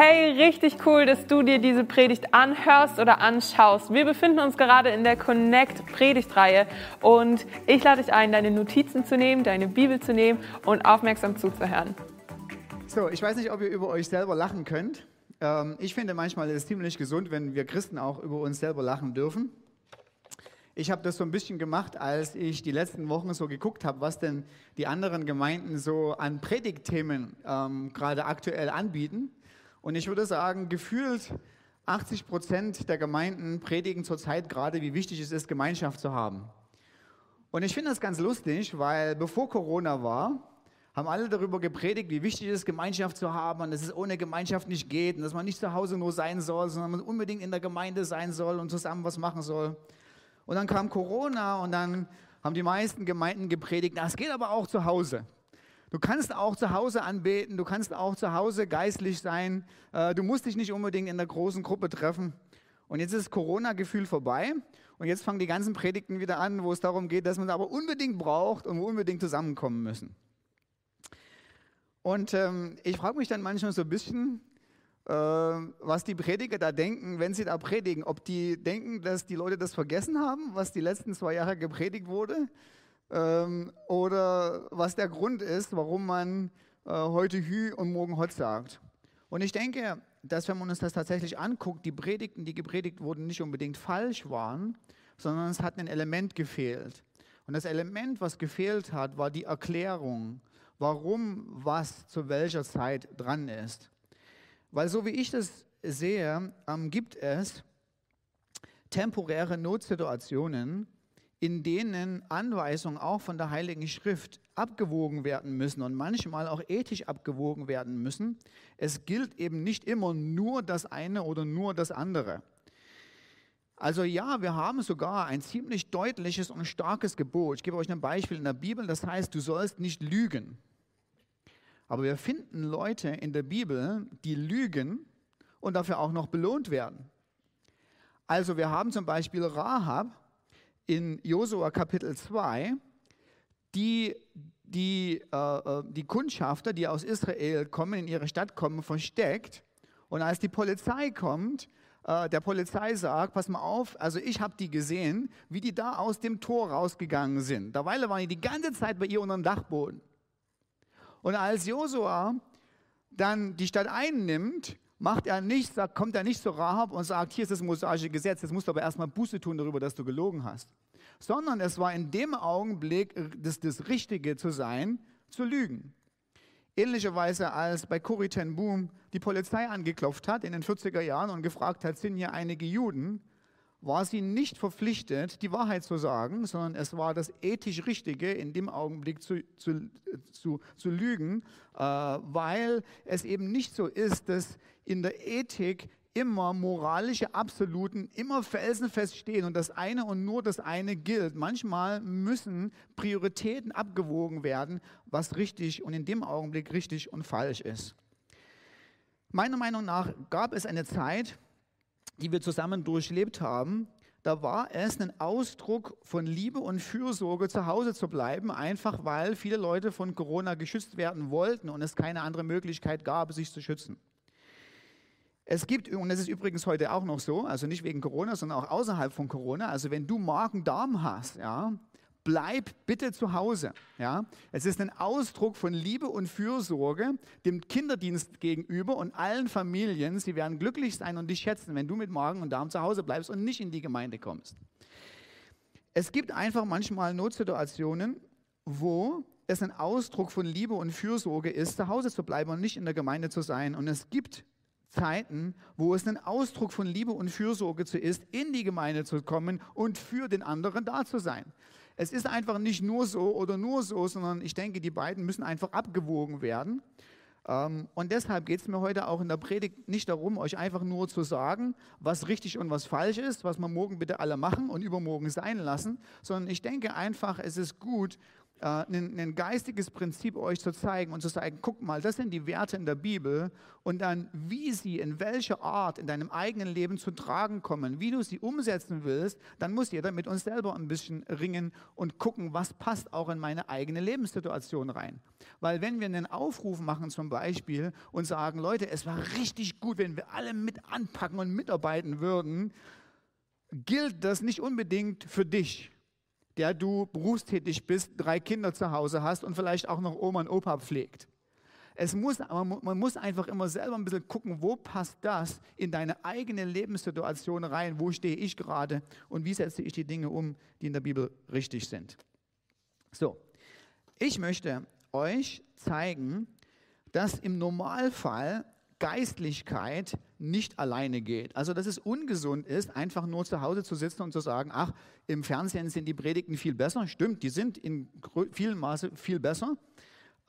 Hey, richtig cool, dass du dir diese Predigt anhörst oder anschaust. Wir befinden uns gerade in der Connect Predigtreihe und ich lade dich ein, deine Notizen zu nehmen, deine Bibel zu nehmen und aufmerksam zuzuhören. So, ich weiß nicht, ob ihr über euch selber lachen könnt. Ähm, ich finde manchmal ist es ziemlich gesund, wenn wir Christen auch über uns selber lachen dürfen. Ich habe das so ein bisschen gemacht, als ich die letzten Wochen so geguckt habe, was denn die anderen Gemeinden so an Predigtthemen ähm, gerade aktuell anbieten. Und ich würde sagen, gefühlt 80 Prozent der Gemeinden predigen zurzeit gerade, wie wichtig es ist, Gemeinschaft zu haben. Und ich finde das ganz lustig, weil bevor Corona war, haben alle darüber gepredigt, wie wichtig es ist, Gemeinschaft zu haben und dass es ohne Gemeinschaft nicht geht und dass man nicht zu Hause nur sein soll, sondern man unbedingt in der Gemeinde sein soll und zusammen was machen soll. Und dann kam Corona und dann haben die meisten Gemeinden gepredigt, das geht aber auch zu Hause. Du kannst auch zu Hause anbeten, du kannst auch zu Hause geistlich sein. Äh, du musst dich nicht unbedingt in der großen Gruppe treffen. Und jetzt ist Corona-Gefühl vorbei und jetzt fangen die ganzen Predigten wieder an, wo es darum geht, dass man es aber unbedingt braucht und wo unbedingt zusammenkommen müssen. Und ähm, ich frage mich dann manchmal so ein bisschen, äh, was die Prediger da denken, wenn sie da predigen. Ob die denken, dass die Leute das vergessen haben, was die letzten zwei Jahre gepredigt wurde ähm, oder was der Grund ist, warum man äh, heute Hü und morgen Hot sagt. Und ich denke, dass wenn man uns das tatsächlich anguckt, die Predigten, die gepredigt wurden, nicht unbedingt falsch waren, sondern es hat ein Element gefehlt. Und das Element, was gefehlt hat, war die Erklärung, warum was zu welcher Zeit dran ist. Weil so wie ich das sehe, ähm, gibt es temporäre Notsituationen, in denen Anweisungen auch von der Heiligen Schrift abgewogen werden müssen und manchmal auch ethisch abgewogen werden müssen. Es gilt eben nicht immer nur das eine oder nur das andere. Also ja, wir haben sogar ein ziemlich deutliches und starkes Gebot. Ich gebe euch ein Beispiel in der Bibel, das heißt, du sollst nicht lügen. Aber wir finden Leute in der Bibel, die lügen und dafür auch noch belohnt werden. Also wir haben zum Beispiel Rahab, in Josua Kapitel 2, die, die, äh, äh, die Kundschafter, die aus Israel kommen, in ihre Stadt kommen, versteckt. Und als die Polizei kommt, äh, der Polizei sagt, pass mal auf, also ich habe die gesehen, wie die da aus dem Tor rausgegangen sind. Derweil waren die die ganze Zeit bei ihr unter dem Dachboden. Und als Josua dann die Stadt einnimmt, macht er nicht, sagt, kommt er nicht zu Rahab und sagt, hier ist das mosaische Gesetz, jetzt musst du aber erstmal Buße tun darüber, dass du gelogen hast. Sondern es war in dem Augenblick das, das Richtige zu sein, zu lügen. Ähnlicherweise als bei Corrie ten Boom die Polizei angeklopft hat in den 40er Jahren und gefragt hat, sind hier einige Juden, war sie nicht verpflichtet, die Wahrheit zu sagen, sondern es war das ethisch Richtige, in dem Augenblick zu, zu, zu, zu lügen, äh, weil es eben nicht so ist, dass in der Ethik immer moralische Absoluten immer felsenfest stehen und das eine und nur das eine gilt. Manchmal müssen Prioritäten abgewogen werden, was richtig und in dem Augenblick richtig und falsch ist. Meiner Meinung nach gab es eine Zeit, die wir zusammen durchlebt haben, da war es ein Ausdruck von Liebe und Fürsorge, zu Hause zu bleiben, einfach weil viele Leute von Corona geschützt werden wollten und es keine andere Möglichkeit gab, sich zu schützen. Es gibt, und das ist übrigens heute auch noch so, also nicht wegen Corona, sondern auch außerhalb von Corona, also wenn du Magen-Darm hast, ja, bleib bitte zu Hause. Ja? Es ist ein Ausdruck von Liebe und Fürsorge dem Kinderdienst gegenüber und allen Familien. Sie werden glücklich sein und dich schätzen, wenn du mit Magen und Darm zu Hause bleibst und nicht in die Gemeinde kommst. Es gibt einfach manchmal Notsituationen, wo es ein Ausdruck von Liebe und Fürsorge ist, zu Hause zu bleiben und nicht in der Gemeinde zu sein. Und es gibt Zeiten, wo es ein Ausdruck von Liebe und Fürsorge zu ist, in die Gemeinde zu kommen und für den anderen da zu sein. Es ist einfach nicht nur so oder nur so, sondern ich denke, die beiden müssen einfach abgewogen werden. Ähm, und deshalb geht es mir heute auch in der Predigt nicht darum, euch einfach nur zu sagen, was richtig und was falsch ist, was wir morgen bitte alle machen und übermorgen sein lassen, sondern ich denke einfach, es ist gut, äh, ein, ein geistiges Prinzip euch zu zeigen und zu sagen, guck mal, das sind die Werte in der Bibel und dann, wie sie in welcher Art in deinem eigenen Leben zu tragen kommen, wie du sie umsetzen willst, dann muss jeder mit uns selber ein bisschen ringen und gucken, was passt auch in meine eigene Lebenssituation rein. Weil wenn wir einen Aufruf machen zum Beispiel und sagen, Leute, es war richtig gut, wenn wir alle mit anpacken und mitarbeiten würden, gilt das nicht unbedingt für dich der du berufstätig bist, drei Kinder zu Hause hast und vielleicht auch noch Oma und Opa pflegt. Es muss, man muss einfach immer selber ein bisschen gucken, wo passt das in deine eigene Lebenssituation rein, wo stehe ich gerade und wie setze ich die Dinge um, die in der Bibel richtig sind. So, ich möchte euch zeigen, dass im Normalfall Geistlichkeit nicht alleine geht. Also, dass es ungesund ist, einfach nur zu Hause zu sitzen und zu sagen, ach, im Fernsehen sind die Predigten viel besser. Stimmt, die sind in vielem Maße viel besser.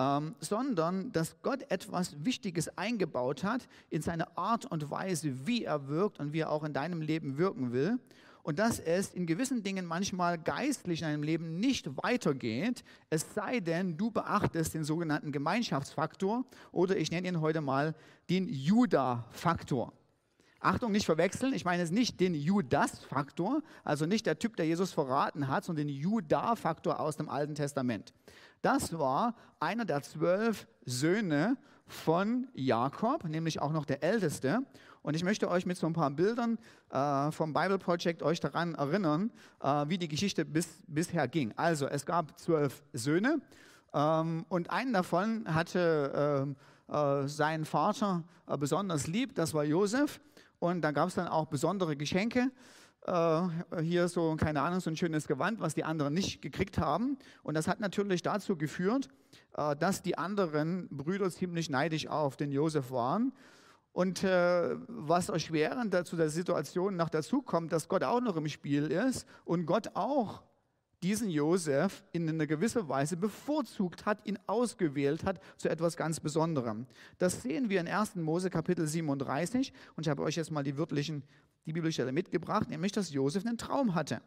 Ähm, sondern dass Gott etwas Wichtiges eingebaut hat in seine Art und Weise, wie er wirkt und wie er auch in deinem Leben wirken will und dass es in gewissen Dingen manchmal geistlich in deinem Leben nicht weitergeht, es sei denn, du beachtest den sogenannten Gemeinschaftsfaktor oder ich nenne ihn heute mal den Juda-Faktor. Achtung, nicht verwechseln, ich meine es nicht den Judas-Faktor, also nicht der Typ, der Jesus verraten hat, sondern den Juda-Faktor aus dem Alten Testament. Das war einer der zwölf Söhne von Jakob, nämlich auch noch der älteste. Und ich möchte euch mit so ein paar Bildern äh, vom Bible Project euch daran erinnern, äh, wie die Geschichte bis, bisher ging. Also es gab zwölf Söhne ähm, und einen davon hatte äh, äh seinen Vater äh, besonders lieb, das war Josef. Und da gab es dann auch besondere Geschenke äh, hier so, keine Ahnung, so ein schönes Gewand, was die anderen nicht gekriegt haben. Und das hat natürlich dazu geführt, dass die anderen Brüder ziemlich neidisch auf den Josef waren und äh, was erschwerend dazu der Situation noch dazu kommt, dass Gott auch noch im Spiel ist und Gott auch diesen Josef in einer gewissen Weise bevorzugt hat, ihn ausgewählt hat zu etwas ganz Besonderem. Das sehen wir in 1. Mose Kapitel 37 und ich habe euch jetzt mal die wörtlichen, die Bibelstelle mitgebracht, nämlich dass Josef einen Traum hatte,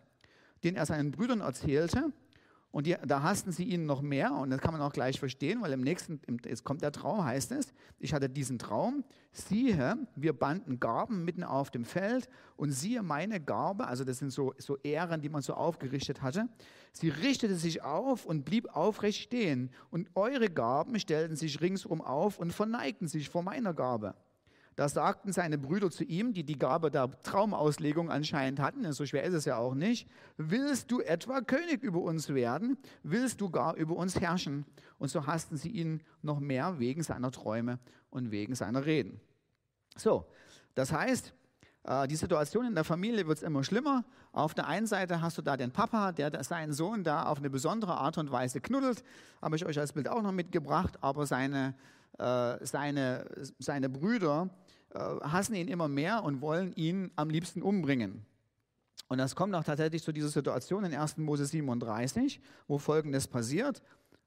den er seinen Brüdern erzählte und die, da hassten sie ihn noch mehr und das kann man auch gleich verstehen, weil im nächsten, jetzt kommt der Traum, heißt es, ich hatte diesen Traum, siehe, wir banden Garben mitten auf dem Feld und siehe meine Garbe, also das sind so, so Ähren, die man so aufgerichtet hatte, sie richtete sich auf und blieb aufrecht stehen und eure Garben stellten sich ringsum auf und verneigten sich vor meiner Garbe. Da sagten seine Brüder zu ihm, die die Gabe der Traumauslegung anscheinend hatten, so schwer ist es ja auch nicht, willst du etwa König über uns werden? Willst du gar über uns herrschen? Und so hassten sie ihn noch mehr wegen seiner Träume und wegen seiner Reden. So, das heißt, äh, die Situation in der Familie wird immer schlimmer. Auf der einen Seite hast du da den Papa, der seinen Sohn da auf eine besondere Art und Weise knuddelt. Habe ich euch als Bild auch noch mitgebracht. Aber seine, äh, seine, seine Brüder äh, hassen ihn immer mehr und wollen ihn am liebsten umbringen. Und das kommt auch tatsächlich zu dieser Situation in 1. Mose 37, wo Folgendes passiert.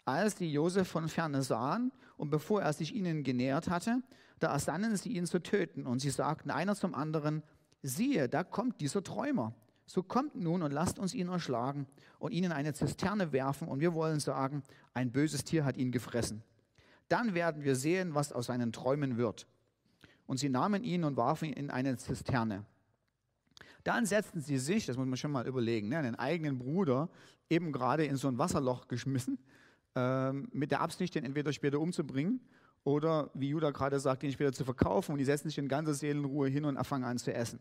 Als die Josef von ferne sahen und bevor er sich ihnen genähert hatte, da ersannen sie ihn zu töten. Und sie sagten einer zum anderen, siehe, da kommt dieser Träumer. So kommt nun und lasst uns ihn erschlagen und ihn in eine Zisterne werfen und wir wollen sagen, ein böses Tier hat ihn gefressen. Dann werden wir sehen, was aus seinen Träumen wird. Und sie nahmen ihn und warfen ihn in eine Zisterne. Dann setzten sie sich, das muss man schon mal überlegen, ne, einen eigenen Bruder eben gerade in so ein Wasserloch geschmissen, ähm, mit der Absicht, den entweder später umzubringen oder, wie Judah gerade sagt, ihn später zu verkaufen. Und die setzen sich in ganzer Seelenruhe hin und fangen an zu essen.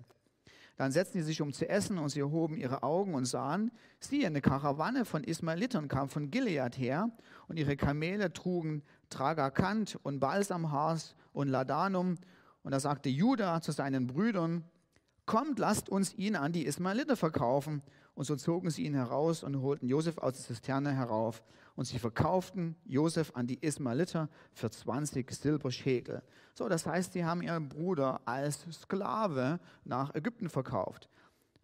Dann setzten sie sich um zu essen und sie erhoben ihre Augen und sahen, siehe, eine Karawanne von Ismaelitern kam von Gilead her und ihre Kamele trugen Tragakant und Balsamhaas und Ladanum und da sagte Judah zu seinen Brüdern, kommt, lasst uns ihn an die Ismaeliter verkaufen. Und so zogen sie ihn heraus und holten Josef aus der Zisterne herauf. Und sie verkauften Josef an die Ismaeliter für 20 Silberschäkel. So, das heißt, sie haben ihren Bruder als Sklave nach Ägypten verkauft.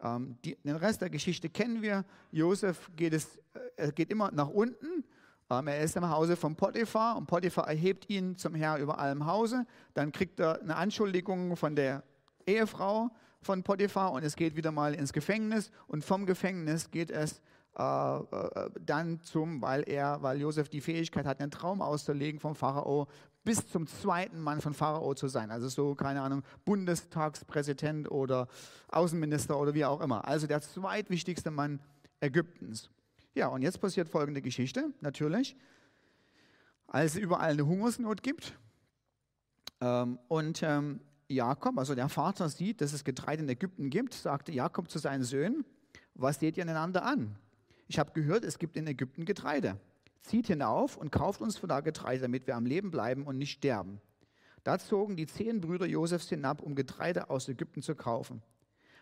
Ähm, die, den Rest der Geschichte kennen wir. Josef geht, es, äh, geht immer nach unten ähm, er ist im Hause von Potiphar und Potiphar erhebt ihn zum Herr über allem Hause. Dann kriegt er eine Anschuldigung von der Ehefrau von Potiphar und es geht wieder mal ins Gefängnis und vom Gefängnis geht es dann zum, weil er, weil Josef die Fähigkeit hat, einen Traum auszulegen vom Pharao, bis zum zweiten Mann von Pharao zu sein. Also so, keine Ahnung, Bundestagspräsident oder Außenminister oder wie auch immer. Also der zweitwichtigste Mann Ägyptens. Ja, und jetzt passiert folgende Geschichte, natürlich. Als es überall eine Hungersnot gibt ähm, und ähm, Jakob, also der Vater sieht, dass es Getreide in Ägypten gibt, sagte Jakob zu seinen Söhnen, was seht ihr einander an? Ich habe gehört, es gibt in Ägypten Getreide. Zieht hinauf und kauft uns von da Getreide, damit wir am Leben bleiben und nicht sterben. Da zogen die zehn Brüder Josefs hinab, um Getreide aus Ägypten zu kaufen.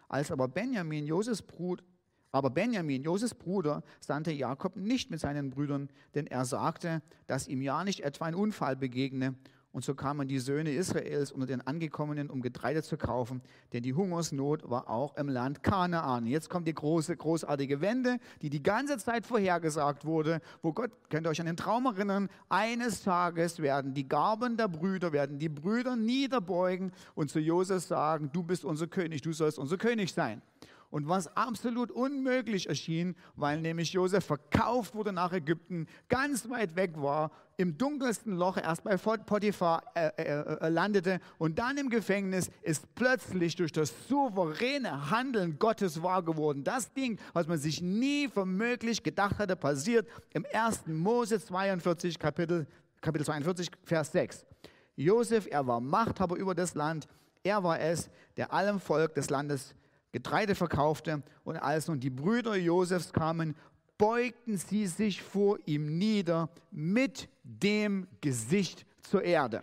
Als aber Benjamin, Josefs Bruder, aber Benjamin, Josefs Bruder, sandte Jakob nicht mit seinen Brüdern, denn er sagte, dass ihm ja nicht etwa ein Unfall begegne und so kamen die Söhne Israels unter den Angekommenen, um Getreide zu kaufen, denn die Hungersnot war auch im Land Kanaan. Jetzt kommt die große, großartige Wende, die die ganze Zeit vorhergesagt wurde, wo Gott, könnt ihr euch an den Traum erinnern, eines Tages werden die Garben der Brüder, werden die Brüder niederbeugen und zu Josef sagen, du bist unser König, du sollst unser König sein und was absolut unmöglich erschien, weil nämlich Josef verkauft wurde nach Ägypten, ganz weit weg war, im dunkelsten Loch erst bei Potiphar äh, äh, äh, landete und dann im Gefängnis ist plötzlich durch das souveräne Handeln Gottes wahr geworden. Das Ding, was man sich nie für möglich gedacht hatte, passiert im 1. Mose 42, Kapitel, Kapitel 42, Vers 6. Josef, er war Machthaber über das Land. Er war es, der allem Volk des Landes Getreide verkaufte. Und als nun die Brüder Josefs kamen, beugten sie sich vor ihm nieder mit dem Gesicht zur Erde.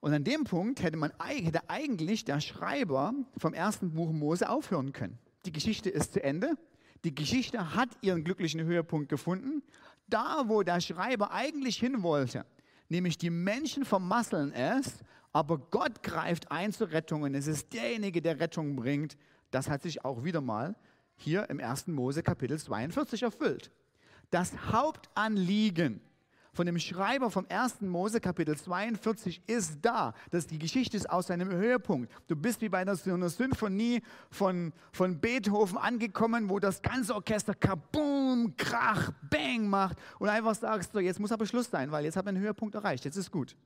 Und an dem Punkt hätte, man, hätte eigentlich der Schreiber vom ersten Buch Mose aufhören können. Die Geschichte ist zu Ende. Die Geschichte hat ihren glücklichen Höhepunkt gefunden. Da, wo der Schreiber eigentlich hin wollte, nämlich die Menschen vermasseln es aber Gott greift ein zur Rettung und es ist derjenige, der Rettung bringt. Das hat sich auch wieder mal hier im 1. Mose Kapitel 42 erfüllt. Das Hauptanliegen von dem Schreiber vom 1. Mose Kapitel 42 ist da. dass die Geschichte ist aus seinem Höhepunkt. Du bist wie bei einer, Symphonie von, von Beethoven angekommen, wo das ganze Orchester kaboom, krach, bang macht und einfach sagst, so, jetzt muss aber Schluss sein, weil jetzt habe ich einen Höhepunkt erreicht, jetzt ist gut.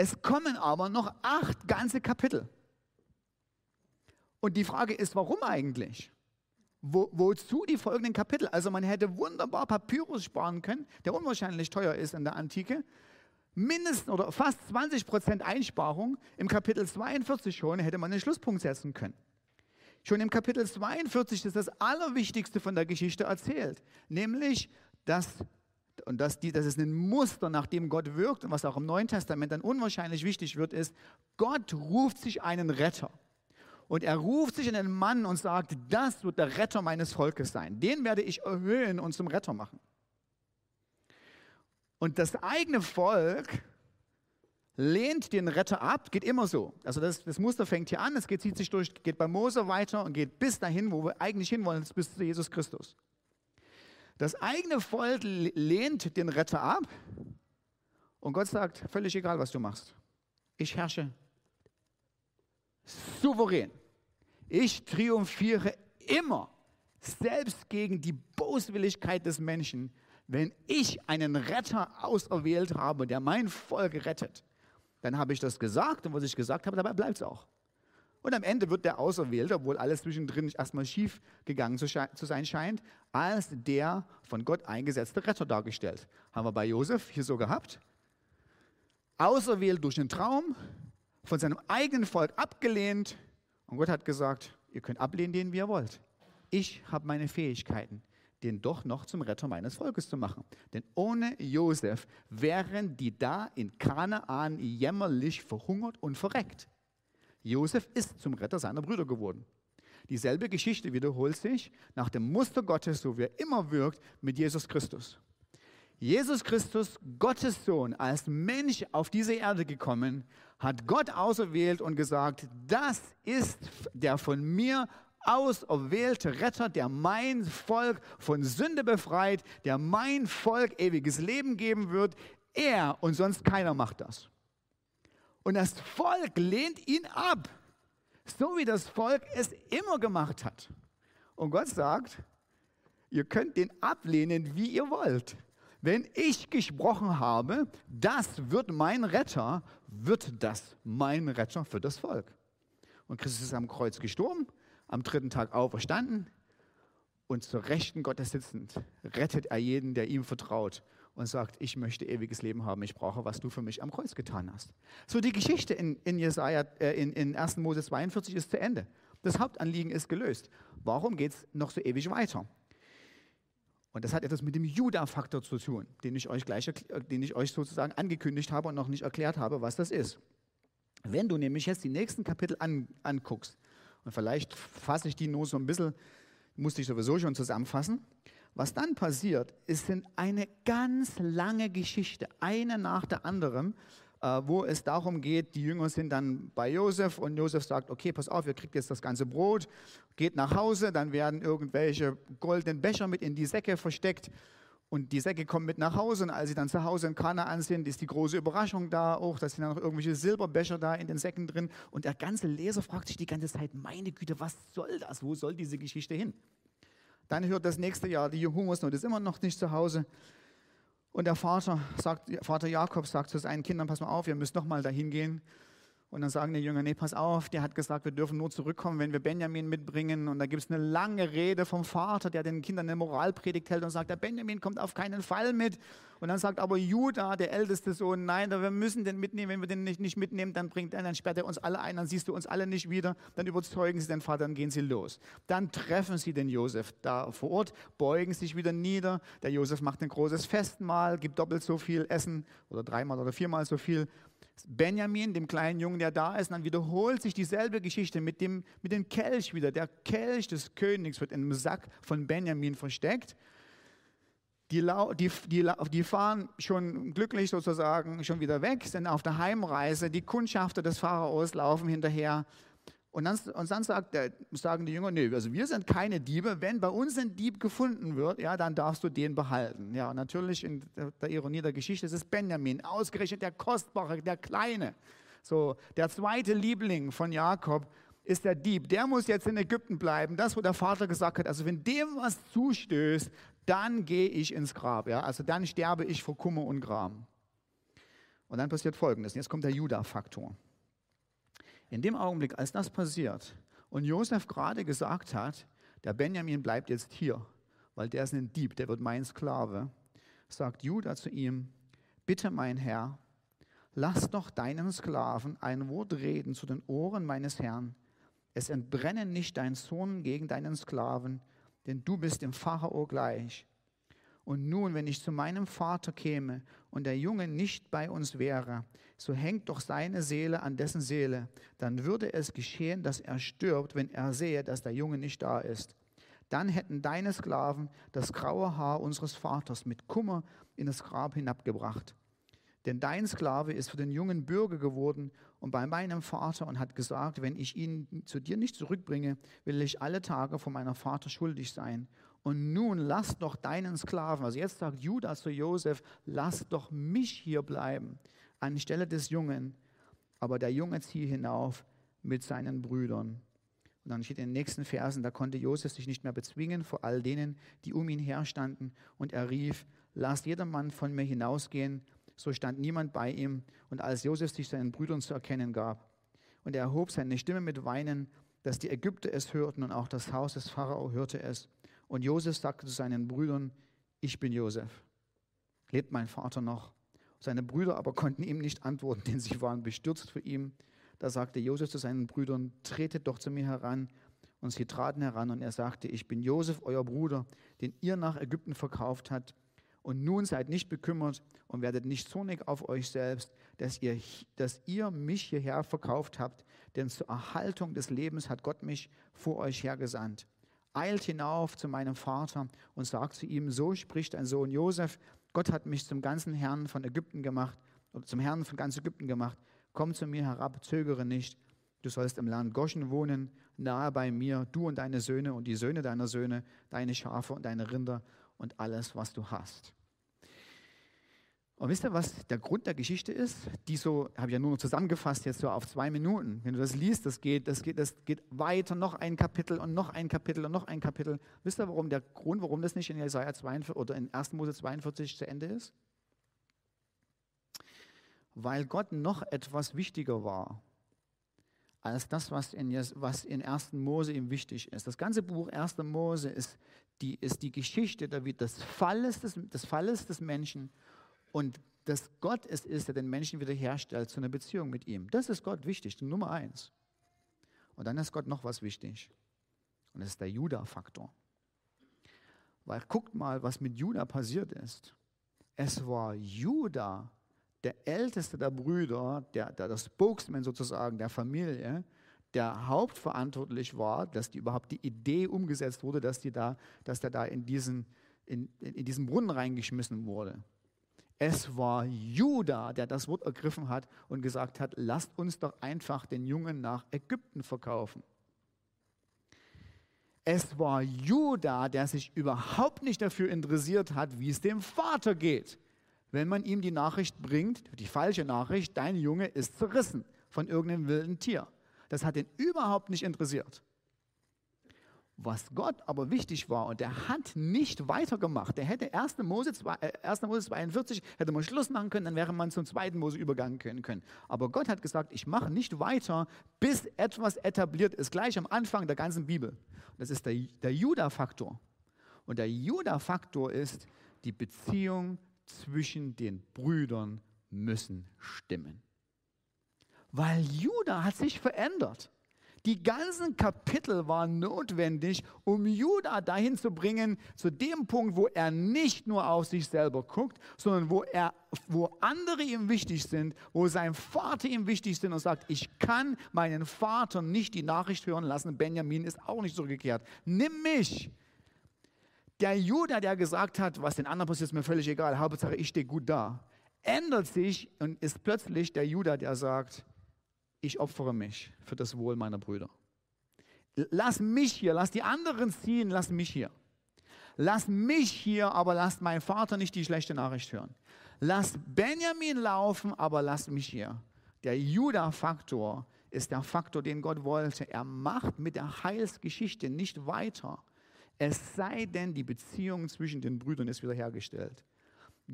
Es kommen aber noch acht ganze Kapitel. Und die Frage ist, warum eigentlich? Wo, wozu die folgenden Kapitel? Also man hätte wunderbar Papyrus sparen können, der unwahrscheinlich teuer ist in der Antike. Mindestens oder fast 20 Prozent Einsparung. Im Kapitel 42 schon hätte man einen Schlusspunkt setzen können. Schon im Kapitel 42 ist das Allerwichtigste von der Geschichte erzählt, nämlich, dass und das, die, das ist ein Muster, nach dem Gott wirkt und was auch im Neuen Testament dann unwahrscheinlich wichtig wird, ist, Gott ruft sich einen Retter. Und er ruft sich einen Mann und sagt, das wird der Retter meines Volkes sein. Den werde ich erhöhen und zum Retter machen. Und das eigene Volk lehnt den Retter ab, geht immer so. Also das, das Muster fängt hier an, es geht, zieht sich durch, geht bei Mose weiter und geht bis dahin, wo wir eigentlich hinwollen, bis zu Jesus Christus. Das eigene Volk lehnt den Retter ab und Gott sagt, völlig egal, was du machst. Ich herrsche souverän. Ich triumphiere immer, selbst gegen die Boswilligkeit des Menschen, wenn ich einen Retter auserwählt habe, der mein Volk rettet. Dann habe ich das gesagt und was ich gesagt habe, dabei bleibt es auch. Und am Ende wird der Auserwählte, obwohl alles zwischendrin erstmal schief gegangen zu, sein scheint, als der von Gott eingesetzte Retter dargestellt. Haben wir bei Josef hier so gehabt. Auserwählt durch einen Traum, von seinem eigenen Volk abgelehnt. Und Gott hat gesagt, ihr könnt ablehnen, den wie ihr wollt. Ich habe meine Fähigkeiten, den doch noch zum Retter meines Volkes zu machen. Denn ohne Josef wären die da in Kanaan jämmerlich verhungert und verreckt. Josef ist zum Retter seiner Brüder geworden. Dieselbe Geschichte wiederholt sich nach dem Muster Gottes, so wie er immer wirkt, mit Jesus Christus. Jesus Christus, Gottes Sohn, als Mensch auf diese Erde gekommen, hat Gott auserwählt und gesagt, das ist der von mir auserwählte Retter, der mein Volk von Sünde befreit, der mein Volk ewiges Leben geben wird. Er und sonst keiner macht das. Und das Volk lehnt ihn ab. So wie das Volk es immer gemacht hat. Und Gott sagt, ihr könnt den ablehnen, wie ihr wollt. Wenn ich gesprochen habe, das wird mein Retter, wird das mein Retter für das Volk. Und Christus ist am Kreuz gestorben, am dritten Tag auferstanden und zur Rechten Gottes sitzend rettet er jeden, der ihm vertraut und sagt, ich möchte ewiges Leben haben, ich brauche, was du für mich am Kreuz getan hast. So die Geschichte in, in, Jesaja, äh, in, in 1. Mose 42 ist zu Ende. Das Hauptanliegen ist gelöst. Warum geht es noch so ewig weiter? Und das hat etwas mit dem Juda-Faktor zu tun, den ich, euch gleich, den ich euch sozusagen angekündigt habe und noch nicht erklärt habe, was das ist. Wenn du nämlich jetzt die nächsten Kapitel an, anguckst, und vielleicht fasse ich die nur so ein bisschen, musste ich sowieso schon zusammenfassen, was dann passiert, ist eine ganz lange Geschichte, eine nach der anderen, äh, wo es darum geht, die Jünger sind dann bei Josef und Josef sagt, okay, pass auf, ihr kriegt jetzt das ganze Brot, geht nach Hause, dann werden irgendwelche goldenen Becher mit in die Säcke versteckt und die Säcke kommen mit nach Hause und als sie dann zu Hause in Kanaan sind, ist die große Überraschung da auch, da sind dann noch irgendwelche Silberbecher da in den Säcken drin und der ganze Leser fragt sich die ganze Zeit, meine Güte, was soll das, wo soll diese Geschichte hin? Dann hört das nächste Jahr, die Hungersnot ist immer noch nicht zu Hause und der Vater, sagt, Vater Jakob sagt zu seinen Kindern, pass mal auf, ihr müsst nochmal dahin gehen. Und dann sagen die Jünger, nee, pass auf, der hat gesagt, wir dürfen nur zurückkommen, wenn wir Benjamin mitbringen. Und da gibt es eine lange Rede vom Vater, der den Kindern eine Moralpredigt hält und sagt, der Benjamin kommt auf keinen Fall mit. Und dann sagt aber Judah, der älteste Sohn, nein, wir müssen den mitnehmen. Wenn wir den nicht, nicht mitnehmen, dann, bringt er, dann sperrt er uns alle ein, dann siehst du uns alle nicht wieder. Dann überzeugen sie den Vater, dann gehen sie los. Dann treffen sie den Josef da vor Ort, beugen sich wieder nieder. Der Josef macht ein großes Festmahl, gibt doppelt so viel Essen oder dreimal oder viermal so viel Benjamin, dem kleinen Jungen, der da ist, dann wiederholt sich dieselbe Geschichte mit dem, mit dem Kelch wieder. Der Kelch des Königs wird in einem Sack von Benjamin versteckt. Die, die, die, die, fahren schon glücklich sozusagen schon wieder weg, sind auf der Heimreise. Die Kundschafter des Pharaos laufen hinterher. Und dann, und dann sagt der, sagen die Jünger, nee, also wir sind keine Diebe. Wenn bei uns ein Dieb gefunden wird, ja, dann darfst du den behalten. Ja, und natürlich in der Ironie der Geschichte ist es Benjamin, ausgerechnet der Kostbare, der Kleine. So, der zweite Liebling von Jakob ist der Dieb. Der muss jetzt in Ägypten bleiben. Das, wo der Vater gesagt hat, also wenn dem was zustößt, dann gehe ich ins Grab. Ja, also dann sterbe ich vor Kummer und Gram. Und dann passiert Folgendes. Jetzt kommt der Judah-Faktor. In dem Augenblick, als das passiert und Josef gerade gesagt hat, der Benjamin bleibt jetzt hier, weil der ist ein Dieb, der wird mein Sklave, sagt Judah zu ihm, bitte mein Herr, lass doch deinen Sklaven ein Wort reden zu den Ohren meines Herrn. Es entbrenne nicht dein Sohn gegen deinen Sklaven, denn du bist dem Pharao gleich. Und nun, wenn ich zu meinem Vater käme und der Junge nicht bei uns wäre, so hängt doch seine Seele an dessen Seele. Dann würde es geschehen, dass er stirbt, wenn er sehe, dass der Junge nicht da ist. Dann hätten deine Sklaven das graue Haar unseres Vaters mit Kummer in das Grab hinabgebracht. Denn dein Sklave ist für den Jungen Bürger geworden und bei meinem Vater und hat gesagt, wenn ich ihn zu dir nicht zurückbringe, will ich alle Tage vor meiner Vater schuldig sein. Und nun lass doch deinen Sklaven, also jetzt sagt Judas zu Josef, lass doch mich hier bleiben anstelle des Jungen. Aber der Junge ziehe hinauf mit seinen Brüdern. Und dann steht in den nächsten Versen, da konnte Josef sich nicht mehr bezwingen vor all denen, die um ihn herstanden. Und er rief, lass jedermann von mir hinausgehen. So stand niemand bei ihm. Und als Josef sich seinen Brüdern zu erkennen gab, und er erhob seine Stimme mit Weinen, dass die Ägypter es hörten und auch das Haus des Pharao hörte es. Und Josef sagte zu seinen Brüdern, ich bin Josef. Lebt mein Vater noch? Seine Brüder aber konnten ihm nicht antworten, denn sie waren bestürzt für ihn. Da sagte Josef zu seinen Brüdern, tretet doch zu mir heran. Und sie traten heran und er sagte, ich bin Josef, euer Bruder, den ihr nach Ägypten verkauft habt. Und nun seid nicht bekümmert und werdet nicht zornig auf euch selbst, dass ihr, dass ihr mich hierher verkauft habt, denn zur Erhaltung des Lebens hat Gott mich vor euch hergesandt eilt hinauf zu meinem Vater und sagt zu ihm, so spricht ein Sohn Josef, Gott hat mich zum ganzen Herrn von Ägypten gemacht, oder zum Herrn von ganz Ägypten gemacht. Komm zu mir herab, zögere nicht. Du sollst im Land Goschen wohnen, nahe bei mir, du und deine Söhne und die Söhne deiner Söhne, deine Schafe und deine Rinder und alles, was du hast. Und wisst ihr, was der Grund der Geschichte ist? Die so, habe ich ja nur noch zusammengefasst, jetzt so auf zwei Minuten. Wenn du das liest, das geht, das geht, das geht weiter, noch ein Kapitel und noch ein Kapitel und noch ein Kapitel. Wisst ihr, warum der Grund, warum das nicht in Jesaja 42 oder in 1. Mose 42 zu Ende ist? Weil Gott noch etwas wichtiger war als das, was in, was in 1. Mose ihm wichtig ist. Das ganze Buch 1. Mose ist die, ist die Geschichte des Falles des, des Falles des Menschen und dass Gott es ist, der den Menschen wiederherstellt zu einer Beziehung mit ihm. Das ist Gott wichtig, Nummer eins. Und dann ist Gott noch was wichtig. Und das ist der Juda-Faktor. Weil guckt mal, was mit Juda passiert ist. Es war Juda, der älteste der Brüder, der, der, der Spokesman sozusagen der Familie, der hauptverantwortlich war, dass die überhaupt die Idee umgesetzt wurde, dass, die da, dass der da in diesen, in, in diesen Brunnen reingeschmissen wurde. Es war Juda, der das Wort ergriffen hat und gesagt hat, lasst uns doch einfach den Jungen nach Ägypten verkaufen. Es war Juda, der sich überhaupt nicht dafür interessiert hat, wie es dem Vater geht. Wenn man ihm die Nachricht bringt, die falsche Nachricht, dein Junge ist zerrissen von irgendeinem wilden Tier. Das hat ihn überhaupt nicht interessiert. Was Gott aber wichtig war, und der hat nicht weitergemacht. Der hätte 1. Mose, 1. Äh, Mose 42, hätte man Schluss machen können, dann wäre man zum zweiten Mose übergangen können. Aber Gott hat gesagt, ich mache nicht weiter, bis etwas etabliert ist, gleich am Anfang der ganzen Bibel. Das ist der, der Juda-Faktor. Und der Juda-Faktor ist, die Beziehung zwischen den Brüdern müssen stimmen. Weil Juda hat sich verändert. Die ganzen Kapitel waren notwendig, um Judah dahin zu bringen, zu dem Punkt, wo er nicht nur auf sich selber guckt, sondern wo, er, wo andere ihm wichtig sind, wo sein Vater ihm wichtig sind und sagt, ich kann meinen Vater nicht die Nachricht hören lassen, Benjamin ist auch nicht zurückgekehrt. Nimm mich. Der Judah, der gesagt hat, was den anderen passiert, ist mir völlig egal, Hauptsache ich stehe gut da, ändert sich und ist plötzlich der Judah, der sagt, ich opfere mich für das Wohl meiner Brüder. Lass mich hier, lass die anderen ziehen, lass mich hier. Lass mich hier, aber lass meinen Vater nicht die schlechte Nachricht hören. Lass Benjamin laufen, aber lass mich hier. Der Judah-Faktor ist der Faktor, den Gott wollte. Er macht mit der Heilsgeschichte nicht weiter. Es sei denn, die Beziehung zwischen den Brüdern ist wiederhergestellt.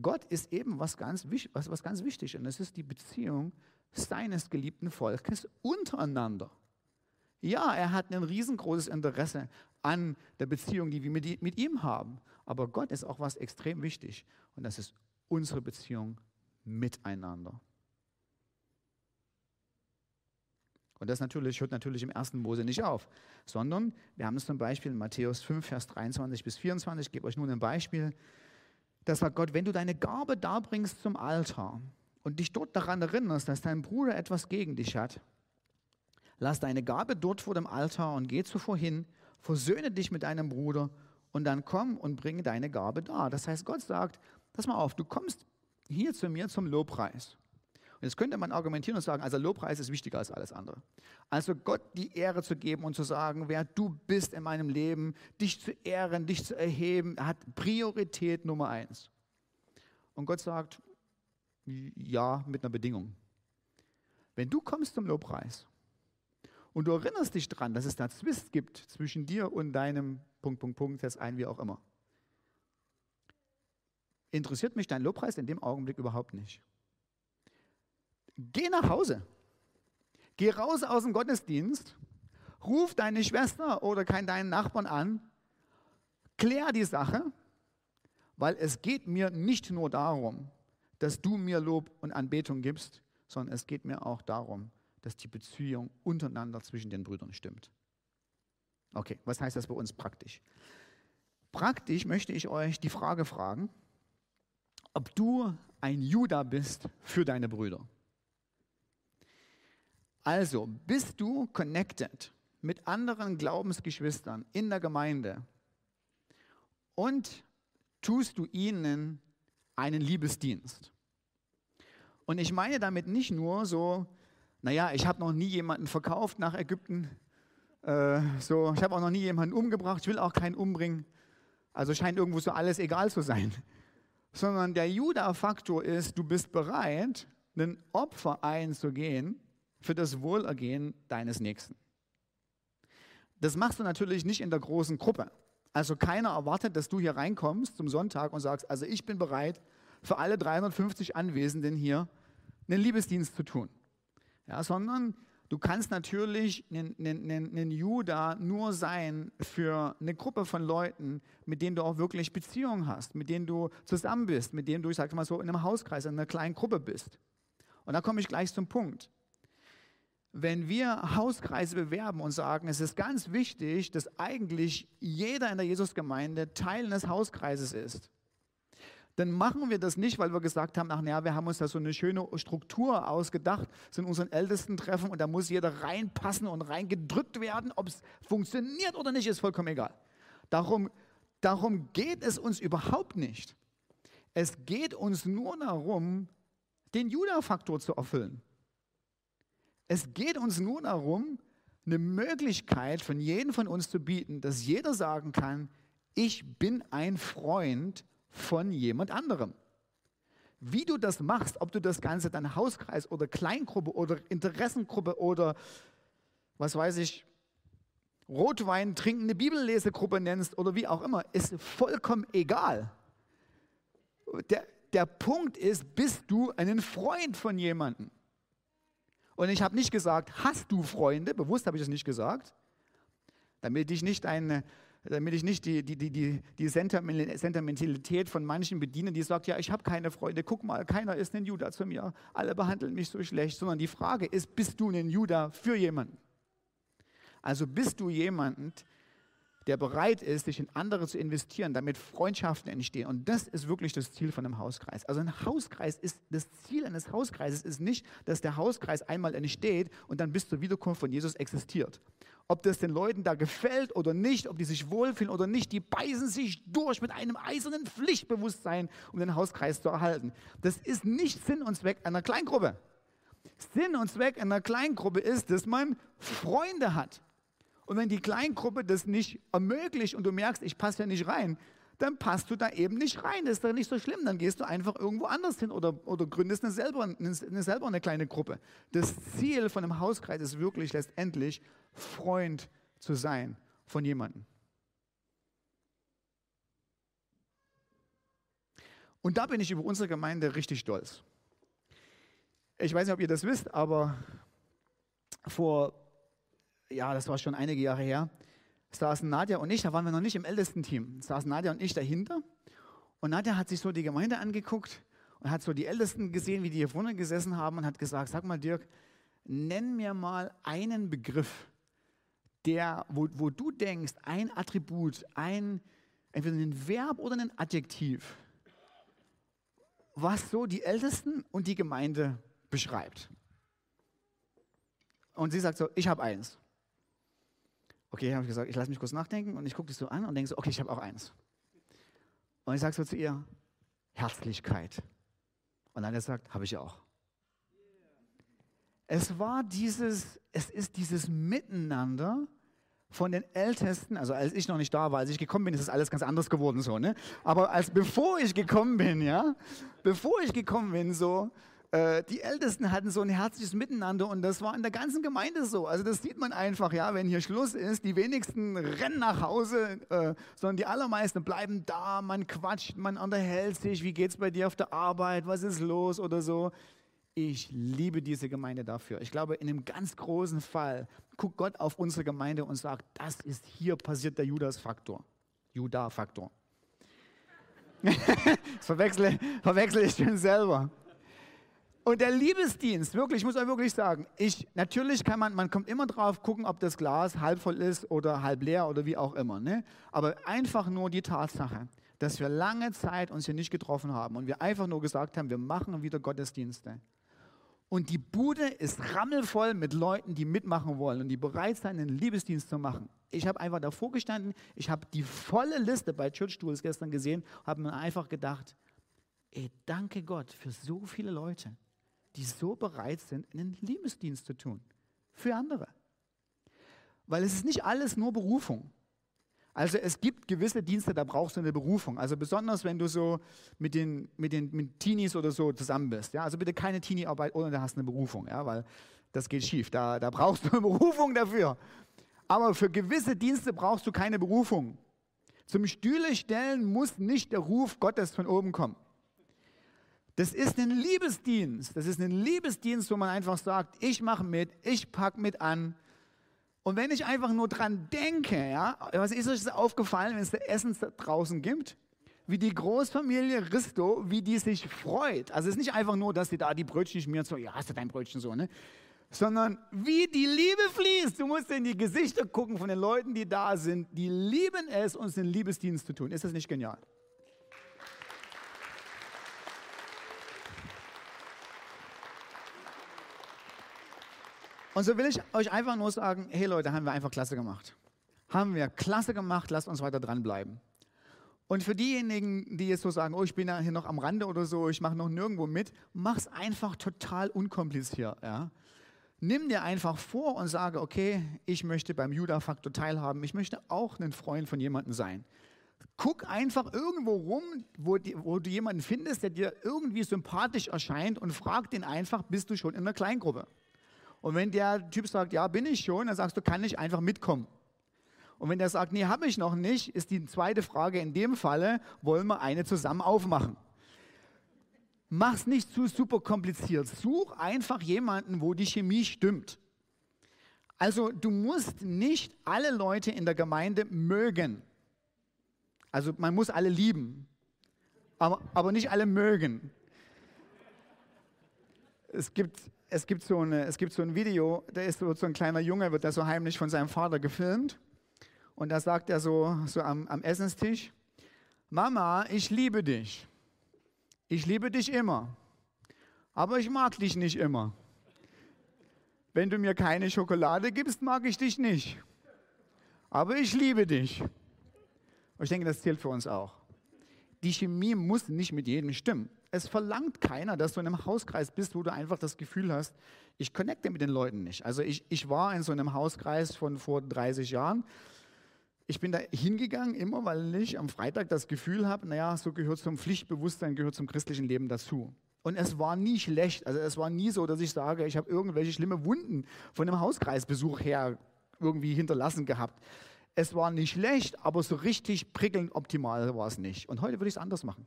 Gott ist eben was ganz, was, was ganz wichtig und das ist die Beziehung seines geliebten Volkes untereinander. Ja, er hat ein riesengroßes Interesse an der Beziehung, die wir mit, mit ihm haben. Aber Gott ist auch was extrem wichtig. Und das ist unsere Beziehung miteinander. Und das natürlich, hört natürlich im ersten Mose nicht auf, sondern wir haben es zum Beispiel in Matthäus 5, Vers 23 bis 24. Ich gebe euch nun ein Beispiel. Da sagt Gott, wenn du deine Gabe darbringst zum Altar, und dich dort daran erinnerst, dass dein Bruder etwas gegen dich hat, lass deine Gabe dort vor dem Altar und geh zuvor hin, versöhne dich mit deinem Bruder und dann komm und bringe deine Gabe da. Das heißt, Gott sagt, pass mal auf, du kommst hier zu mir zum Lobpreis. Und jetzt könnte man argumentieren und sagen, also Lobpreis ist wichtiger als alles andere. Also Gott die Ehre zu geben und zu sagen, wer du bist in meinem Leben, dich zu ehren, dich zu erheben, hat Priorität Nummer eins. Und Gott sagt, ja, mit einer Bedingung. Wenn du kommst zum Lobpreis und du erinnerst dich daran, dass es da Zwist gibt zwischen dir und deinem Punkt, Punkt, Punkt, Vers ein, wie auch immer, interessiert mich dein Lobpreis in dem Augenblick überhaupt nicht. Geh nach Hause. Geh raus aus dem Gottesdienst, ruf deine Schwester oder deinen Nachbarn an, klär die Sache, weil es geht mir nicht nur darum, dass du mir Lob und Anbetung gibst, sondern es geht mir auch darum, dass die Beziehung untereinander zwischen den Brüdern stimmt. Okay, was heißt das bei uns praktisch? Praktisch möchte ich euch die Frage fragen, ob du ein Judah bist für deine Brüder. Also, bist du connected mit anderen Glaubensgeschwistern in der Gemeinde und tust du ihnen einen Liebesdienst. Und ich meine damit nicht nur so, naja, ich habe noch nie jemanden verkauft nach Ägypten, äh, so, ich habe auch noch nie jemanden umgebracht, ich will auch keinen umbringen. Also scheint irgendwo so alles egal zu sein. sondern der Juda-Faktor ist, du bist bereit, ein Opfer einzugehen für das Wohlergehen deines Nächsten. Das machst du natürlich nicht in der großen Gruppe. Also keiner erwartet, dass du hier reinkommst zum Sonntag und sagst, also ich bin bereit, für alle 350 Anwesenden hier einen Liebesdienst zu tun. Ja, sondern du kannst natürlich ein, Juda nur sein für eine Gruppe von Leuten, mit denen du auch wirklich Beziehungen hast, mit denen du zusammen bist, mit denen du, ich sag mal so, in einem Hauskreis, in einer kleinen Gruppe bist. Und da komme ich gleich zum Punkt. Wenn wir Hauskreise bewerben und sagen, es ist ganz wichtig, dass eigentlich jeder in der Jesusgemeinde Teil eines Hauskreises ist, dann machen wir das nicht, weil wir gesagt haben, ach naja, wir haben uns da so eine schöne Struktur ausgedacht, sind unseren Ältesten treffen und da muss jeder reinpassen und reingedrückt werden. Ob es funktioniert oder nicht, ist vollkommen egal. Darum, darum geht es uns überhaupt nicht. Es geht uns nur darum, den Juda-Faktor zu erfüllen. Es geht uns nur darum, eine Möglichkeit von jedem von uns zu bieten, dass jeder sagen kann, ich bin ein Freund von jemand anderem. Wie du das machst, ob du das Ganze dann Hauskreis oder Kleingruppe oder Interessengruppe oder was weiß ich, Rotwein trinkende Bibellesegruppe nennst oder wie auch immer, ist vollkommen egal. Der, der Punkt ist, bist du ein Freund von jemandem? Und ich habe nicht gesagt, hast du Freunde, bewusst habe ich das nicht gesagt, damit ich nicht eine damit ich nicht die, die, die, die, Sentimentalität von manchen bediene, die sagt, ja, ich habe keine Freunde, guck mal, keiner ist ein Judah zu mir, alle behandeln mich so schlecht, sondern die Frage ist, bist du ein Judah für jemanden? Also bist du jemand, der bereit ist, sich in andere zu investieren, damit Freundschaften entstehen. Und das ist wirklich das Ziel von einem Hauskreis. Also ein Hauskreis ist, das Ziel eines Hauskreises ist nicht, dass der Hauskreis einmal entsteht und dann bis zur Wiederkunft von Jesus existiert. Ob das den Leuten da gefällt oder nicht, ob die sich wohlfühlen oder nicht, die beißen sich durch mit einem eisernen Pflichtbewusstsein, um den Hauskreis zu erhalten. Das ist nicht Sinn und Zweck einer Kleingruppe. Sinn und Zweck einer Kleingruppe ist, dass man Freunde hat. Und wenn die Kleingruppe das nicht ermöglicht und du merkst, ich passe ja nicht rein, dann passt du da eben nicht rein. Das ist doch nicht so schlimm. Dann gehst du einfach irgendwo anders hin oder, oder gründest eine selber, eine, selber eine kleine Gruppe. Das Ziel von einem Hauskreis ist wirklich letztendlich, Freund zu sein von jemandem. Und da bin ich über unsere Gemeinde richtig stolz. Ich weiß nicht, ob ihr das wisst, aber vor, ja, das war schon einige Jahre her, saßen Nadja und ich, da waren wir noch nicht im ältesten Team, saßen Nadja und ich dahinter. Und Nadja hat sich so die Gemeinde angeguckt und hat so die Ältesten gesehen, wie die hier vorne gesessen haben und hat gesagt, sag mal Dirk, nenn mir mal einen Begriff, der, wo, wo du denkst, ein Attribut, ein, entweder ein Verb oder ein Adjektiv, was so die Ältesten und die Gemeinde beschreibt. Und sie sagt so, ich habe eins. Okay, habe ich gesagt, ich lasse mich kurz nachdenken und ich gucke dich so an und denke so, okay, ich habe auch eins. Und ich sage so zu ihr, Herzlichkeit. Und dann er sagt, habe ich auch. Es war dieses, es ist dieses Miteinander von den Ältesten, also als ich noch nicht da war, als ich gekommen bin, ist es alles ganz anders geworden so, ne? Aber als bevor ich gekommen bin, ja, bevor ich gekommen bin, so, äh, die Ältesten hatten so ein herzliches Miteinander und das war in der ganzen Gemeinde so. Also das sieht man einfach, ja, wenn hier Schluss ist, die wenigsten rennen nach Hause, äh, sondern die allermeisten bleiben da, man quatscht, man unterhält sich, wie geht's bei dir auf der Arbeit, was ist los oder so. Ich liebe diese Gemeinde dafür. Ich glaube, in einem ganz großen Fall guckt Gott auf unsere Gemeinde und sagt, das ist hier passiert der Judas-Faktor. Judah-Faktor. das verwechsle, verwechsle ich schon selber. Und der Liebesdienst, wirklich, ich muss euch wirklich sagen, ich, natürlich kann man, man kommt immer drauf gucken, ob das Glas halb voll ist oder halb leer oder wie auch immer. Ne? Aber einfach nur die Tatsache, dass wir lange Zeit uns hier nicht getroffen haben und wir einfach nur gesagt haben, wir machen wieder Gottesdienste. Und die Bude ist rammelvoll mit Leuten, die mitmachen wollen und die bereit sind, einen Liebesdienst zu machen. Ich habe einfach davor gestanden, ich habe die volle Liste bei Church Tools gestern gesehen, habe mir einfach gedacht, ey, danke Gott für so viele Leute die so bereit sind, einen Liebesdienst zu tun für andere. Weil es ist nicht alles nur Berufung. Also es gibt gewisse Dienste, da brauchst du eine Berufung. Also besonders, wenn du so mit den, mit den mit Teenies oder so zusammen bist. Ja? Also bitte keine Teenie-Arbeit, ohne du hast eine Berufung, ja? weil das geht schief. Da, da brauchst du eine Berufung dafür. Aber für gewisse Dienste brauchst du keine Berufung. Zum Stühle stellen muss nicht der Ruf Gottes von oben kommen. Das ist ein Liebesdienst. Das ist ein Liebesdienst, wo man einfach sagt, ich mache mit, ich packe mit an und wenn ich einfach nur dran denke, ja, was ist euch aufgefallen, wenn es Essen draußen gibt? Wie die Großfamilie Risto, wie die sich freut. Also es ist nicht einfach nur, dass sie da die Brötchen schmieren, so, ja, hast du dein Brötchen so, ne? Sondern wie die Liebe fließt. Du musst in die Gesichter gucken von den Leuten, die da sind. Die lieben es, uns den Liebesdienst zu tun. Ist das nicht genial? Und so will ich euch einfach nur sagen, hey Leute, haben wir einfach klasse gemacht. Haben wir klasse gemacht, lasst uns weiter dranbleiben. Und für diejenigen, die jetzt so sagen, oh, ich bin ja hier noch am Rande oder so, ich mache noch nirgendwo mit, mach's einfach total unkompliziert. Ja? Nimm dir einfach vor und sage, okay, ich möchte beim Juda-Faktor teilhaben, ich möchte auch ein Freund von jemandem sein. Guck einfach irgendwo rum, wo, die, wo du jemanden findest, der dir irgendwie sympathisch erscheint und frag den einfach, bist du schon in einer Kleingruppe? Und wenn der Typ sagt, ja, bin ich schon, dann sagst du, kann ich einfach mitkommen. Und wenn der sagt, nee, habe ich noch nicht, ist die zweite Frage in dem Falle, wollen wir eine zusammen aufmachen? Mach's nicht zu super kompliziert. Such einfach jemanden, wo die Chemie stimmt. Also du musst nicht alle Leute in der Gemeinde mögen. Also man muss alle lieben, aber, aber nicht alle mögen. Es gibt es gibt, so eine, es gibt so ein Video, da ist so, ein kleiner Junge, wird da so heimlich von seinem Vater gefilmt. Und da sagt er so, so am, am Essenstisch, Mama, ich liebe dich. Ich liebe dich immer. Aber ich mag dich nicht immer. Wenn du mir keine Schokolade gibst, mag ich dich nicht. Aber ich liebe dich. Und ich denke, das zählt für uns auch. Die Chemie muss nicht mit jedem stimmen. Es verlangt keiner, dass du in einem Hauskreis bist, wo du einfach das Gefühl hast, ich connecte mit den Leuten nicht. Also ich, ich war in so einem Hauskreis von vor 30 Jahren. Ich bin da hingegangen, immer weil ich am Freitag das Gefühl habe, naja, so gehört zum Pflichtbewusstsein, gehört zum christlichen Leben dazu. Und es war nie schlecht. Also es war nie so, dass ich sage, ich habe irgendwelche schlimme Wunden von einem Hauskreisbesuch her irgendwie hinterlassen gehabt. Es war nicht schlecht, aber so richtig prickelnd optimal war es nicht. Und heute würde ich es anders machen.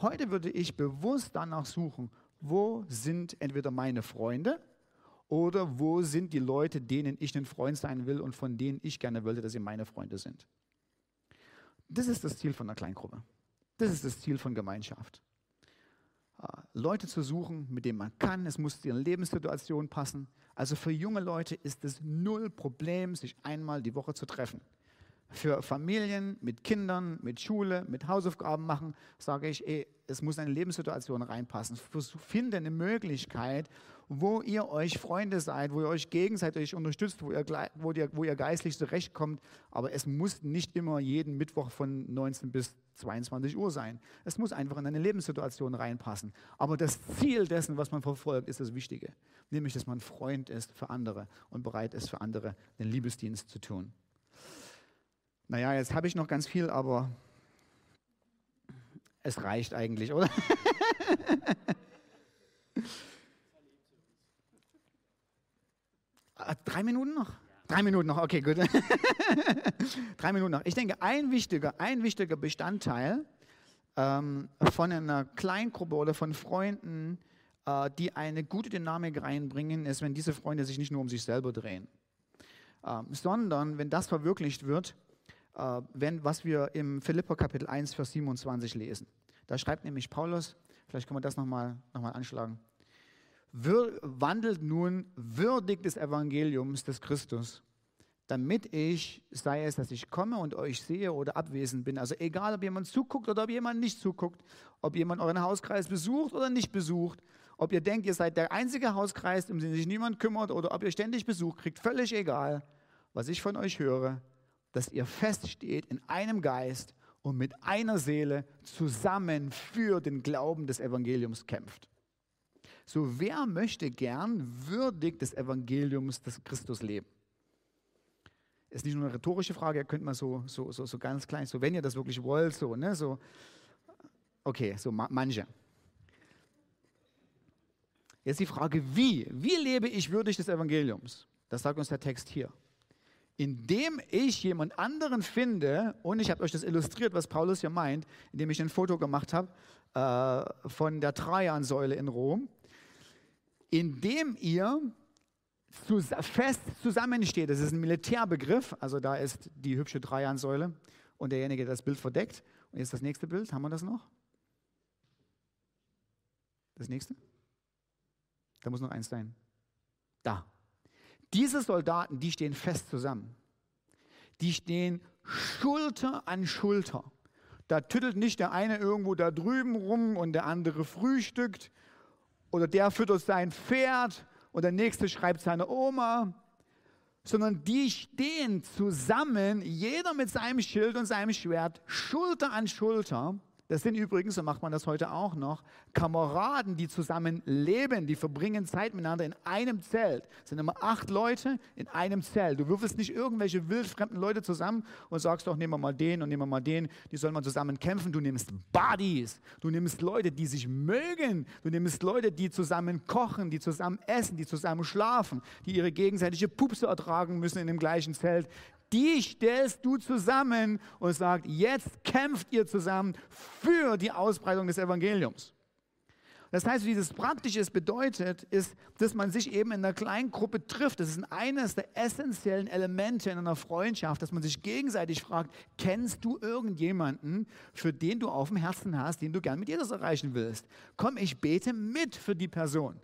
Heute würde ich bewusst danach suchen, wo sind entweder meine Freunde oder wo sind die Leute, denen ich ein Freund sein will und von denen ich gerne wollte, dass sie meine Freunde sind. Das ist das Ziel von einer Kleingruppe. Das ist das Ziel von Gemeinschaft. Ah, Leute zu suchen, mit denen man kann. Es muss zu ihrer Lebenssituation passen. Also für junge Leute ist es null Problem, sich einmal die Woche zu treffen für Familien mit Kindern, mit Schule, mit Hausaufgaben machen, sage ich, ey, es muss eine Lebenssituation reinpassen. Finde eine Möglichkeit, wo ihr euch Freunde seid, wo ihr euch gegenseitig unterstützt, wo ihr, wo ihr, wo ihr geistlich zurechtkommt. Aber es muss nicht immer jeden Mittwoch von 19 bis 22 Uhr sein. Es muss einfach in eine Lebenssituation reinpassen. Aber das Ziel dessen, was man verfolgt, ist das Wichtige. Nämlich, dass man Freund ist für andere und bereit ist, für andere den Liebesdienst zu tun. Naja, jetzt habe ich noch ganz viel, aber es reicht eigentlich, oder? Ah, drei Minuten noch? Drei Minuten noch, okay, gut. Drei Minuten noch. Ich denke, ein wichtiger, ein wichtiger Bestandteil ähm, von einer Kleingruppe oder von Freunden, äh, die eine gute Dynamik reinbringen, ist, wenn diese Freunde sich nicht nur um sich selber drehen, ähm, sondern wenn das verwirklicht wird, wenn, was wir im Philippa Kapitel 1, Vers 27 lesen. Da schreibt nämlich Paulus, vielleicht können wir das nochmal noch mal anschlagen, wandelt nun würdig des Evangeliums des Christus, damit ich, sei es, dass ich komme und euch sehe oder abwesend bin, also egal, ob jemand zuguckt oder ob jemand nicht zuguckt, ob jemand euren Hauskreis besucht oder nicht besucht, ob ihr denkt, ihr seid der einzige Hauskreis, um den sich niemand kümmert oder ob ihr ständig Besuch kriegt, völlig egal, was ich von euch höre, dass ihr feststeht in einem Geist und mit einer Seele zusammen für den Glauben des Evangeliums kämpft. So wer möchte gern würdig des Evangeliums des Christus leben? Ist nicht nur eine rhetorische Frage, ihr könnt mal so, so, so, so ganz klein, so wenn ihr das wirklich wollt, so, ne, so. Okay, so manche. Jetzt die Frage, wie? Wie lebe ich würdig des Evangeliums? Das sagt uns der Text hier. Indem ich jemand anderen finde, und ich habe euch das illustriert, was Paulus hier meint, indem ich ein Foto gemacht habe äh, von der Trajansäule in Rom, indem ihr zu, fest zusammensteht. Das ist ein Militärbegriff, also da ist die hübsche Trajansäule und derjenige, der das Bild verdeckt. Und jetzt das nächste Bild, haben wir das noch? Das nächste? Da muss noch eins sein. Da. Diese Soldaten, die stehen fest zusammen. Die stehen Schulter an Schulter. Da tüttelt nicht der eine irgendwo da drüben rum und der andere frühstückt oder der füttert sein Pferd und der nächste schreibt seine Oma, sondern die stehen zusammen, jeder mit seinem Schild und seinem Schwert, Schulter an Schulter das sind übrigens, so macht man das heute auch noch, Kameraden, die zusammen leben, die verbringen Zeit miteinander in einem Zelt. Es sind immer acht Leute in einem Zelt. Du würfelst nicht irgendwelche wildfremden Leute zusammen und sagst doch, nehmen wir mal den und nehmen wir mal den, die sollen mal zusammen kämpfen. Du nimmst Buddies, du nimmst Leute, die sich mögen, du nimmst Leute, die zusammen kochen, die zusammen essen, die zusammen schlafen, die ihre gegenseitige Pupse ertragen müssen in dem gleichen Zelt die stellst du zusammen und sagst, jetzt kämpft ihr zusammen für die Ausbreitung des Evangeliums. Das heißt, wie das praktisch bedeutet, ist, dass man sich eben in einer kleinen Gruppe trifft. Das ist eines der essentiellen Elemente in einer Freundschaft, dass man sich gegenseitig fragt, kennst du irgendjemanden, für den du auf dem Herzen hast, den du gern mit Jesus erreichen willst? Komm, ich bete mit für die Person.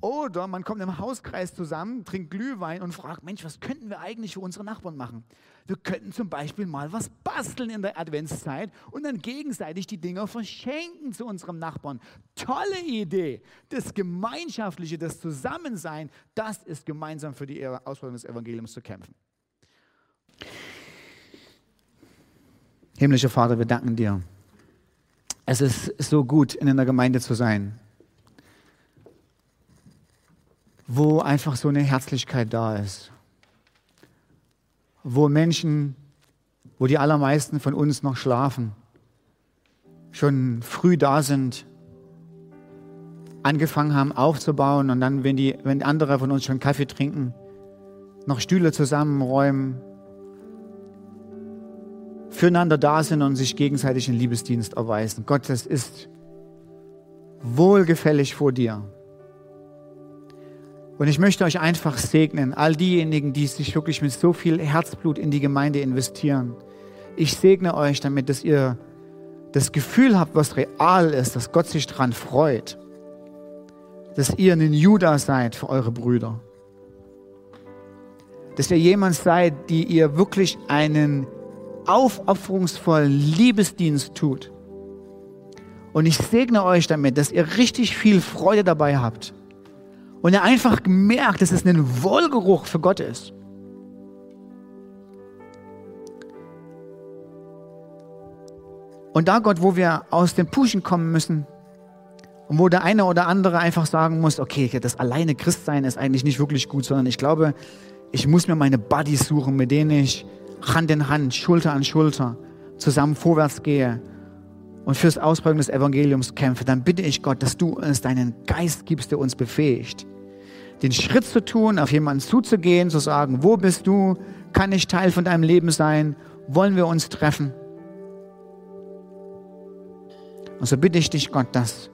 Oder man kommt im Hauskreis zusammen, trinkt Glühwein und fragt, Mensch, was könnten wir eigentlich für unsere Nachbarn machen? Wir könnten zum Beispiel mal was basteln in der Adventszeit und dann gegenseitig die Dinger verschenken zu unserem Nachbarn. Tolle Idee. Das Gemeinschaftliche, das Zusammensein, das ist gemeinsam für die Ausbreitung des Evangeliums zu kämpfen. Himmlischer Vater, wir danken dir. Es ist so gut, in einer Gemeinde zu sein wo einfach so eine Herzlichkeit da ist. Wo Menschen, wo die allermeisten von uns noch schlafen, schon früh da sind, angefangen haben aufzubauen und dann, wenn, die, wenn andere von uns schon Kaffee trinken, noch Stühle zusammenräumen, füreinander da sind und sich gegenseitig einen Liebesdienst erweisen. Gott, das ist wohlgefällig vor dir. Und ich möchte euch einfach segnen, all diejenigen, die sich wirklich mit so viel Herzblut in die Gemeinde investieren. Ich segne euch damit, dass ihr das Gefühl habt, was real ist, dass Gott sich daran freut. Dass ihr ein Judah seid für eure Brüder. Dass ihr jemand seid, die ihr wirklich einen aufopferungsvollen Liebesdienst tut. Und ich segne euch damit, dass ihr richtig viel Freude dabei habt und er einfach merkt, dass es ein Wohlgeruch für Gott ist. Und da Gott, wo wir aus dem Puschen kommen müssen und wo der eine oder andere einfach sagen muss, okay, das alleine Christsein ist eigentlich nicht wirklich gut, sondern ich glaube, ich muss mir meine Buddies suchen, mit denen ich Hand in Hand, Schulter an Schulter zusammen vorwärts gehe und fürs Ausbreiten des Evangeliums kämpfe, dann bitte ich Gott, dass du uns deinen Geist gibst, der uns befähigt, den Schritt zu tun, auf jemanden zuzugehen, zu sagen, wo bist du? Kann ich Teil von deinem Leben sein? Wollen wir uns treffen? Und so bitte ich dich, Gott, dass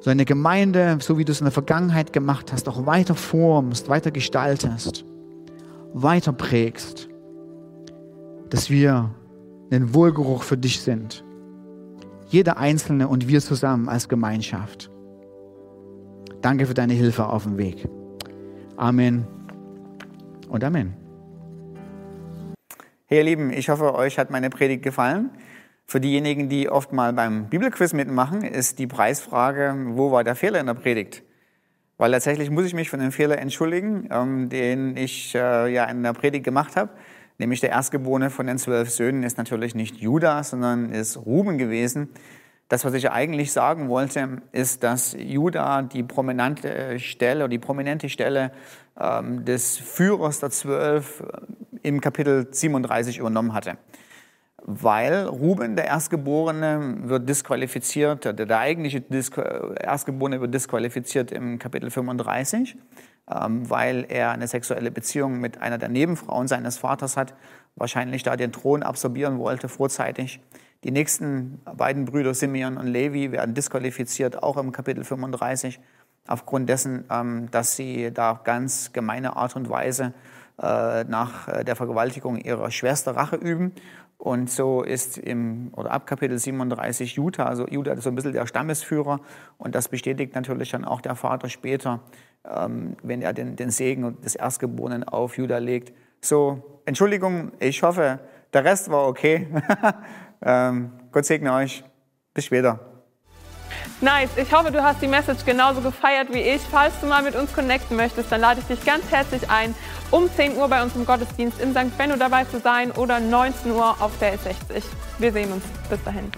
so eine Gemeinde, so wie du es in der Vergangenheit gemacht hast, auch weiter formst, weiter gestaltest, weiter prägst, dass wir ein Wohlgeruch für dich sind. Jeder Einzelne und wir zusammen als Gemeinschaft. Danke für deine Hilfe auf dem Weg. Amen und Amen. Hey ihr Lieben, ich hoffe, euch hat meine Predigt gefallen. Für diejenigen, die oft mal beim Bibelquiz mitmachen, ist die Preisfrage, wo war der Fehler in der Predigt? Weil tatsächlich muss ich mich von dem Fehler entschuldigen, ähm, den ich äh, ja in der Predigt gemacht habe. Nämlich der Erstgeborene von den zwölf Söhnen ist natürlich nicht Judas, sondern ist Ruben gewesen. Das, was ich eigentlich sagen wollte, ist, dass Judah die prominente Stelle, die prominente Stelle ähm, des Führers der Zwölf äh, im Kapitel 37 übernommen hatte. Weil Ruben, der Erstgeborene, wird disqualifiziert, der, der eigentliche Disqu Erstgeborene wird disqualifiziert im Kapitel 35, ähm, weil er eine sexuelle Beziehung mit einer der Nebenfrauen seines Vaters hat, wahrscheinlich da den Thron absorbieren wollte vorzeitig. Die nächsten beiden Brüder Simeon und Levi werden disqualifiziert, auch im Kapitel 35, aufgrund dessen, ähm, dass sie da ganz gemeine Art und Weise äh, nach äh, der Vergewaltigung ihrer Schwester Rache üben. Und so ist im, oder ab Kapitel 37 Judah, also Judah ist so ein bisschen der Stammesführer und das bestätigt natürlich dann auch der Vater später, ähm, wenn er den, den Segen des Erstgeborenen auf Judah legt. So, Entschuldigung, ich hoffe, der Rest war okay. Ähm, Gott segne euch. Bis später. Nice. Ich hoffe, du hast die Message genauso gefeiert wie ich. Falls du mal mit uns connecten möchtest, dann lade ich dich ganz herzlich ein, um 10 Uhr bei uns im Gottesdienst in St. Benno dabei zu sein oder 19 Uhr auf der S60. Wir sehen uns. Bis dahin.